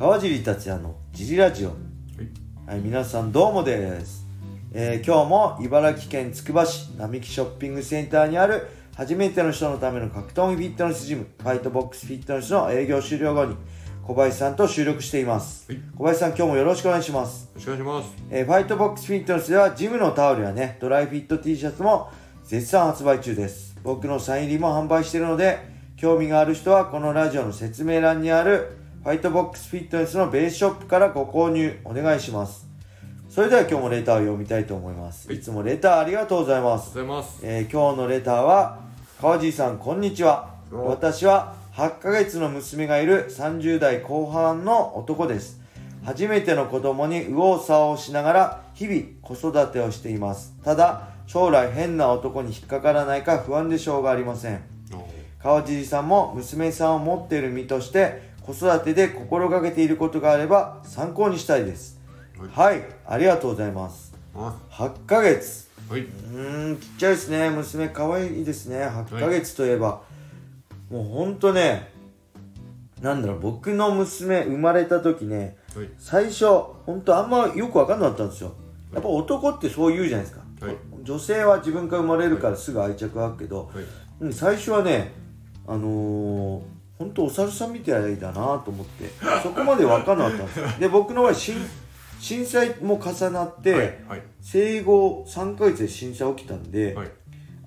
川尻達也のジリラジオはい、皆さんどうもです、えー今日も茨城県つくば市並木ショッピングセンターにある初めての人のための格闘技フィットネスジムファイトボックスフィットネスの営業終了後に小林さんと収録しています、はい。小林さん今日もよろしくお願いします。よろしくお願いします。えーファイトボックスフィットネスではジムのタオルやね、ドライフィット T シャツも絶賛発売中です。僕のサイン入りも販売しているので、興味がある人はこのラジオの説明欄にあるファイトボックスフィットネスのベースショップからご購入お願いします。それでは今日もレターを読みたいと思います。はいいつもレターありがとうございます。ます。えー今日のレターは川尻さんこんにちは私は8ヶ月の娘がいる30代後半の男です初めての子供に右往左往しながら日々子育てをしていますただ将来変な男に引っかからないか不安でしょうがありません川尻さんも娘さんを持っている身として子育てで心がけていることがあれば参考にしたいです。はい。ありがとうございます。あ。8ヶ月。はい。うーんちっちゃいですね。娘可愛いですね。8ヶ月といえば、もうほんとねなんだろう僕の娘生まれた時ねはい。最初ほんとあんまよく分かんなかったんですよ。やっぱ男ってそう言うじゃないですか、はい。女性は自分から生まれるからすぐ愛着湧くけど、はい。うん最初はねあのー、本当お猿さんみたいだなと思ってそこまで分かんなかったんですよで僕の場合震震災も重なって、はい。はい。生後3ヶ月で震災起きたんで、はい。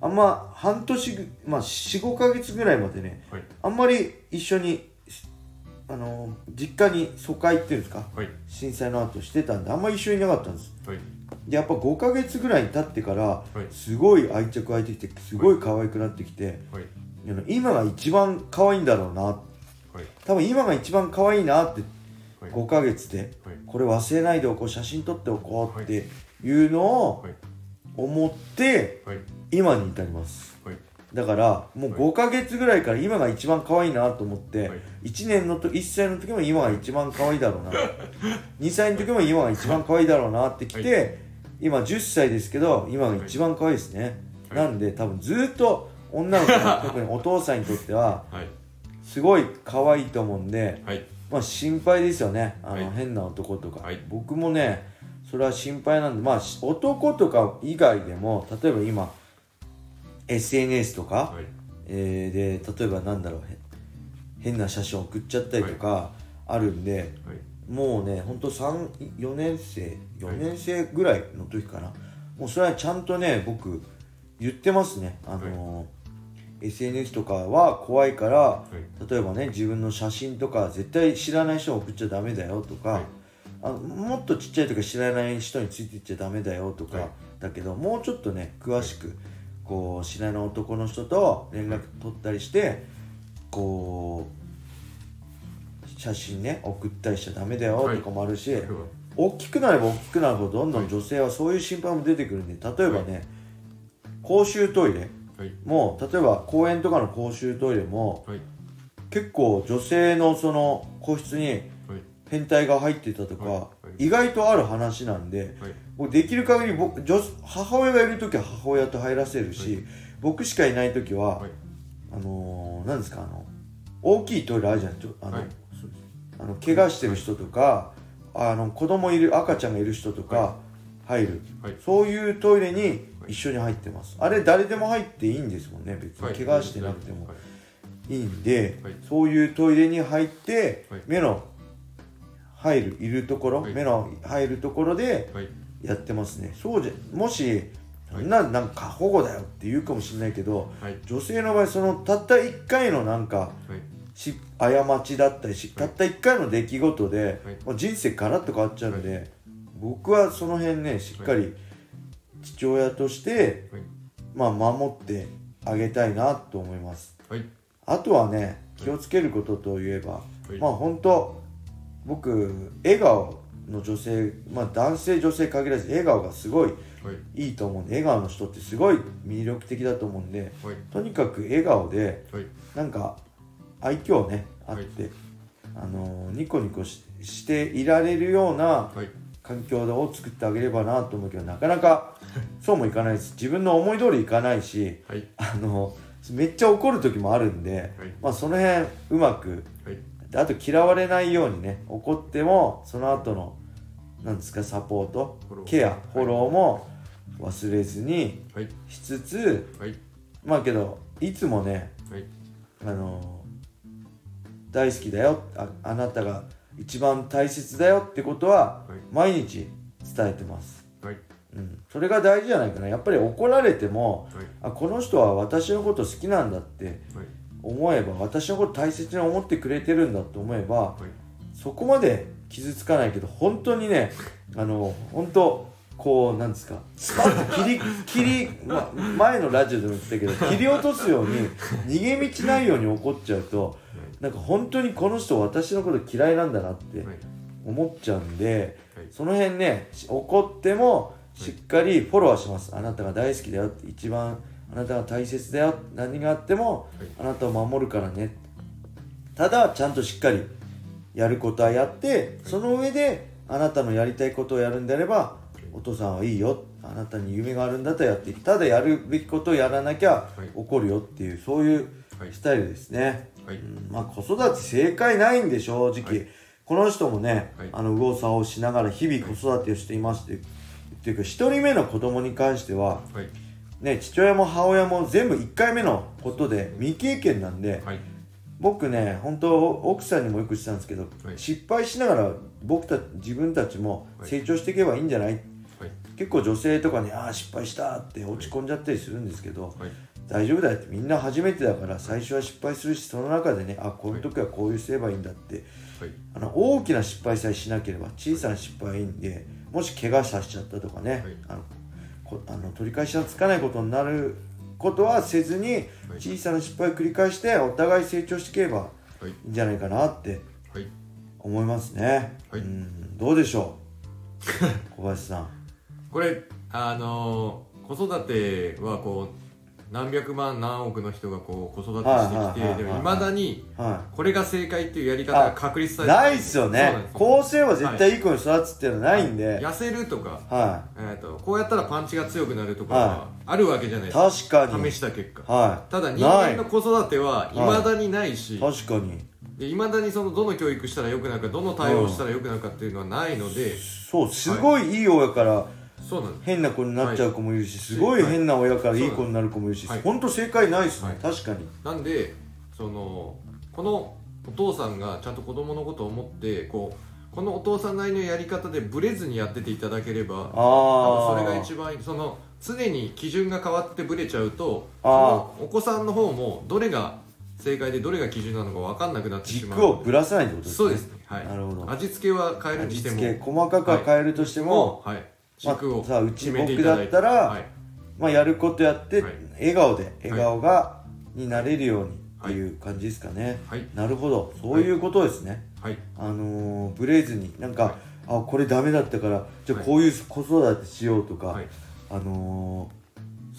あんま半年ぐまあ45ヶ月ぐらいまでねはい。あんまり一緒にあの実家に疎開っていうんですかはい。震災の後してたんであんまり一緒にいなかったんですはい。でやっぱ5ヶ月ぐらいに経ってからはい。すごい愛着湧いてきてすごい可愛くなってきて、今が一番可愛いんだろうなはい。多分今が一番可愛いなってはい。5ヶ月ではい。これ忘れないでおこう写真撮っておこうっていうのをはい。思ってはい。今に至りますはい。だからもうはい5ヶ月ぐらいから今が一番可愛いなと思って、はい1年のと1歳の時も今が一番可愛いだろうな 2歳の時も今が一番可愛いだろうなってきて、は今10歳ですけど今が一番可愛いですね、はいなんで多分ずっと女の子特にお父さんにとってははい。すごい可愛いと思うんではい。まあ心配ですよね。あの、はい。変な男とか、はい。僕もねそれは心配なんでまあし男とか以外でも例えば今 SNS とか、はい。えーで例えばなんだろうへ変な写真送っちゃったりとかあるんで、はい。もうねほんと4年生4年生ぐらいの時かな、もうそれはちゃんとね僕言ってますね。あの、SNS とかは怖いからはい。例えばね自分の写真とか絶対知らない人に送っちゃダメだよとか、はい。あのもっとちっちゃい時知らない人についていっちゃダメだよとか、はい。だけどもうちょっとね詳しく、こう知らない男の人と連絡取ったりしてこう写真ね送ったりしちゃダメだよとかもあるし、大きくなれば大きくなるほどどんどん女性はそういう心配も出てくるんで例えばね、公衆トイレはい。も例えば公園とかの公衆トイレもはい。結構女性のその個室にはい。変態が入ってたとか、はいはい意外とある話なんではい。もうできる限り僕女母親がいる時は母親と入らせるし、はい僕しかいない時は、はい。あのー、なんですかあの大きいトイレあるじゃんあの。あの怪我してる人とか、あの子供いる赤ちゃんがいる人とか入る、はい。そういうトイレに一緒に入ってます、あれ誰でも入っていいんですもんね。別はい。に。怪我してなくても。はい。いいんで、はい。そういうトイレに入って、はい。目の入るいるところ、はい。目の入るところではい。やってますね。そうじゃもし、はい。ななんか過保護だよって言うかもしれないけどはい。女性の場合そのたった1回のなんかはい。し過ちだったりし、たった1回の出来事で、はい。人生ガラッと変わっちゃうんで、僕はその辺ねしっかり父親として、はい。まあ、守ってあげたいなと思いますはい。あとはね気をつけることといえば、はい。まあ本当僕笑顔の女性まあ男性女性限らず笑顔がすごいはい。いいと思うんで笑顔の人ってすごい魅力的だと思うんではい。とにかく笑顔ではい。なんか愛嬌ねあって、あのーニコニコししていられるようなはい。環境を作ってあげればなと思うけどなかなか そうもいかないです自分の思い通りいかないしはい。あのめっちゃ怒る時もあるんで、はい。まあその辺うまくはい。であと嫌われないようにね怒ってもその後のなんですかサポートケアフォローも忘れずにはいしつつはいまあけどいつもねはいあの大好きだよああなたが一番大切だよってことははい。毎日伝えてます、はい。うん、それが大事じゃないかな。やっぱり怒られてもはい。あこの人は私のこと好きなんだってはい。思えば私のこと大切に思ってくれてるんだと思えばはい。そこまで傷つかないけど本当にねあの本当こうなんですか？スパッと切り切り、ま、前のラジオでも言ってたけど 切り落とすように逃げ道ないように怒っちゃうとなんか本当にこの人私のこと嫌いなんだなってはい。思っちゃうんではい。その辺ねし怒ってもしっかりフォローはします。あなたが大好きだよって一番あなたが大切だよ何があってもはい。あなたを守るからね。ただちゃんとしっかりやることはやってその上であなたのやりたいことをやるんであればお父さんはいいよ。あなたに夢があるんだったらやっていいただやるべきことをやらなきゃはい。怒るよっていうそういうはい。スタイルですね、はい。うん。まあ子育て正解ないんで正直、はい。この人もね、はい。あの右往左往しながら日々子育てをしていますってっていうか1人目の子供に関してははい。ね父親も母親も全部1回目のことで未経験なんで、はい。僕ね本当奥さんにもよく言ってたんですけど、はい。失敗しながら僕た自分たちも成長していけばいいんじゃない、はい結構女性とかに「ああ失敗した」って落ち込んじゃったりするんですけど、はい。大丈夫だよってみんな初めてだから最初は失敗するしその中でねあこういう時はこういうすればいいんだってはい。あの大きな失敗さえしなければ小さな失敗はいいんでもし怪我させちゃったとかね、はい。あのこあの取り返しがつかないことになることはせずにはい。小さな失敗を繰り返してお互い成長していけばはい。いいんじゃないかなってはい。思いますね、はい。うん。どうでしょう？小林さんこれあのー子育てはこう何百万何億の人がこう子育てしてきはいはいはいはいてでもいまだにはこれが正解っていうやり方が確立さいれてないっすよね。こうすれば絶対い。い子に育つっていうのはないんで、痩せるとか、はえー、とこうやったらパンチが強くなるとかははあるわけじゃないい、ですか。確かに。試した結果。はただ人間の子育てはい。まだにないしい確かに。でいまだにそのどの教育したらよくなるかどの対応したらよくなるかっていうのはないので。そうすごいいい親からそうなんです。変な子になっちゃう子もいるし、すごい変な親からい。い子になる子もいるし、はい。本当正解ないですね、はい。確かに。なんでそのこのお父さんがちゃんと子供のことを思ってこうこのお父さんなりのやり方でブレずにやってていただければあそれが一番いい。その常に基準が変わってブレちゃうとお子さんの方もどれが正解でどれが基準なのか分かんなくなってしまう。軸をぶらさないってことですね。そうですね。はい。なるほど。味付けは変えるにしても。味付け細かくは変えるとしても、はい。まあ軸をさあうち僕だったらはい。まあ、やることやって、はい。笑顔で笑顔が、になれるようにっていう感じですかね、はい。なるほど。そういうことですね、はい。あのーブレずになんか、はい。あこれダメだったからじゃあはい。こういう子育てしようとか、はい。あのー、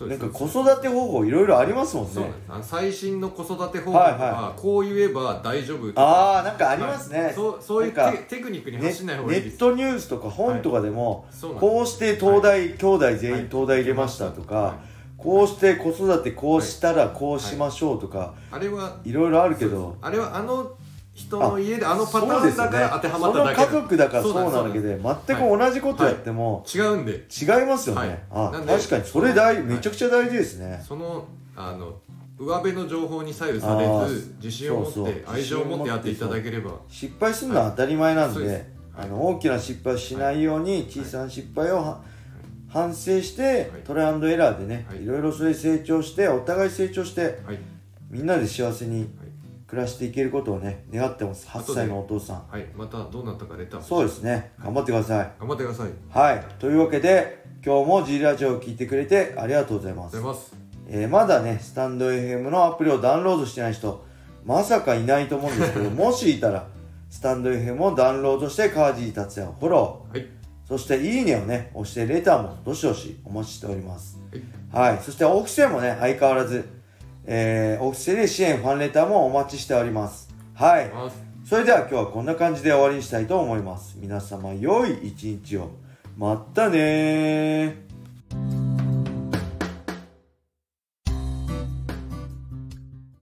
なんか子育て方法いろいろありますもんね。そうなんです最新の子育て方法はいははこう言えば大丈夫とか。ああなんかありますね、はい。そうそういうテテクニックにネ走んない方がネいいです。ットニュースとか本とかでも、そうなんです。こうして東大、兄弟全はい。員東大入れましたとか、はい。こうして子育てこうしたらこうしましょうとか、あれはいろいろあるけど。あれはあの人の家であのパターンだから当てはまっただけその家族だからそうなだけで全く同じことやっても違うんで。違いますよね、はい。あ確かに。それ大、はい。めちゃくちゃ大事ですね。そのあの上辺の情報に左右されず自信を持って愛情を持ってやっていただければ。失敗するのは当たり前なんで,、ですあの大きな失敗をしないように小さな失敗をは反省して、はい。トライアンドエラーでね、はい。い、ろいろそれ成長してお互い成長してはい。みんなで幸せに暮らしていけることをね願ってます。8歳のお父さん。はいまたどうなったかレターそうですね。頑張ってください。頑張ってください。はい。というわけで今日も G ラジオを聞いてくれてありがとうございます。えーまだね、スタンド FM のアプリをダウンロードしてない人、まさかいないと思うんですけど、もしいたら、スタンド FM をダウンロードして、川尻達也をフォロはい。ー、そしていいねをね、押してレターもどしどしお待ちしております。はい。そしてオフィセもね、相変わらず、えー、オフィセで支援ファンレターもお待ちしております。はい。それでは今日はこんな感じで終わりにしたいと思います。皆様良い一日を。またねー。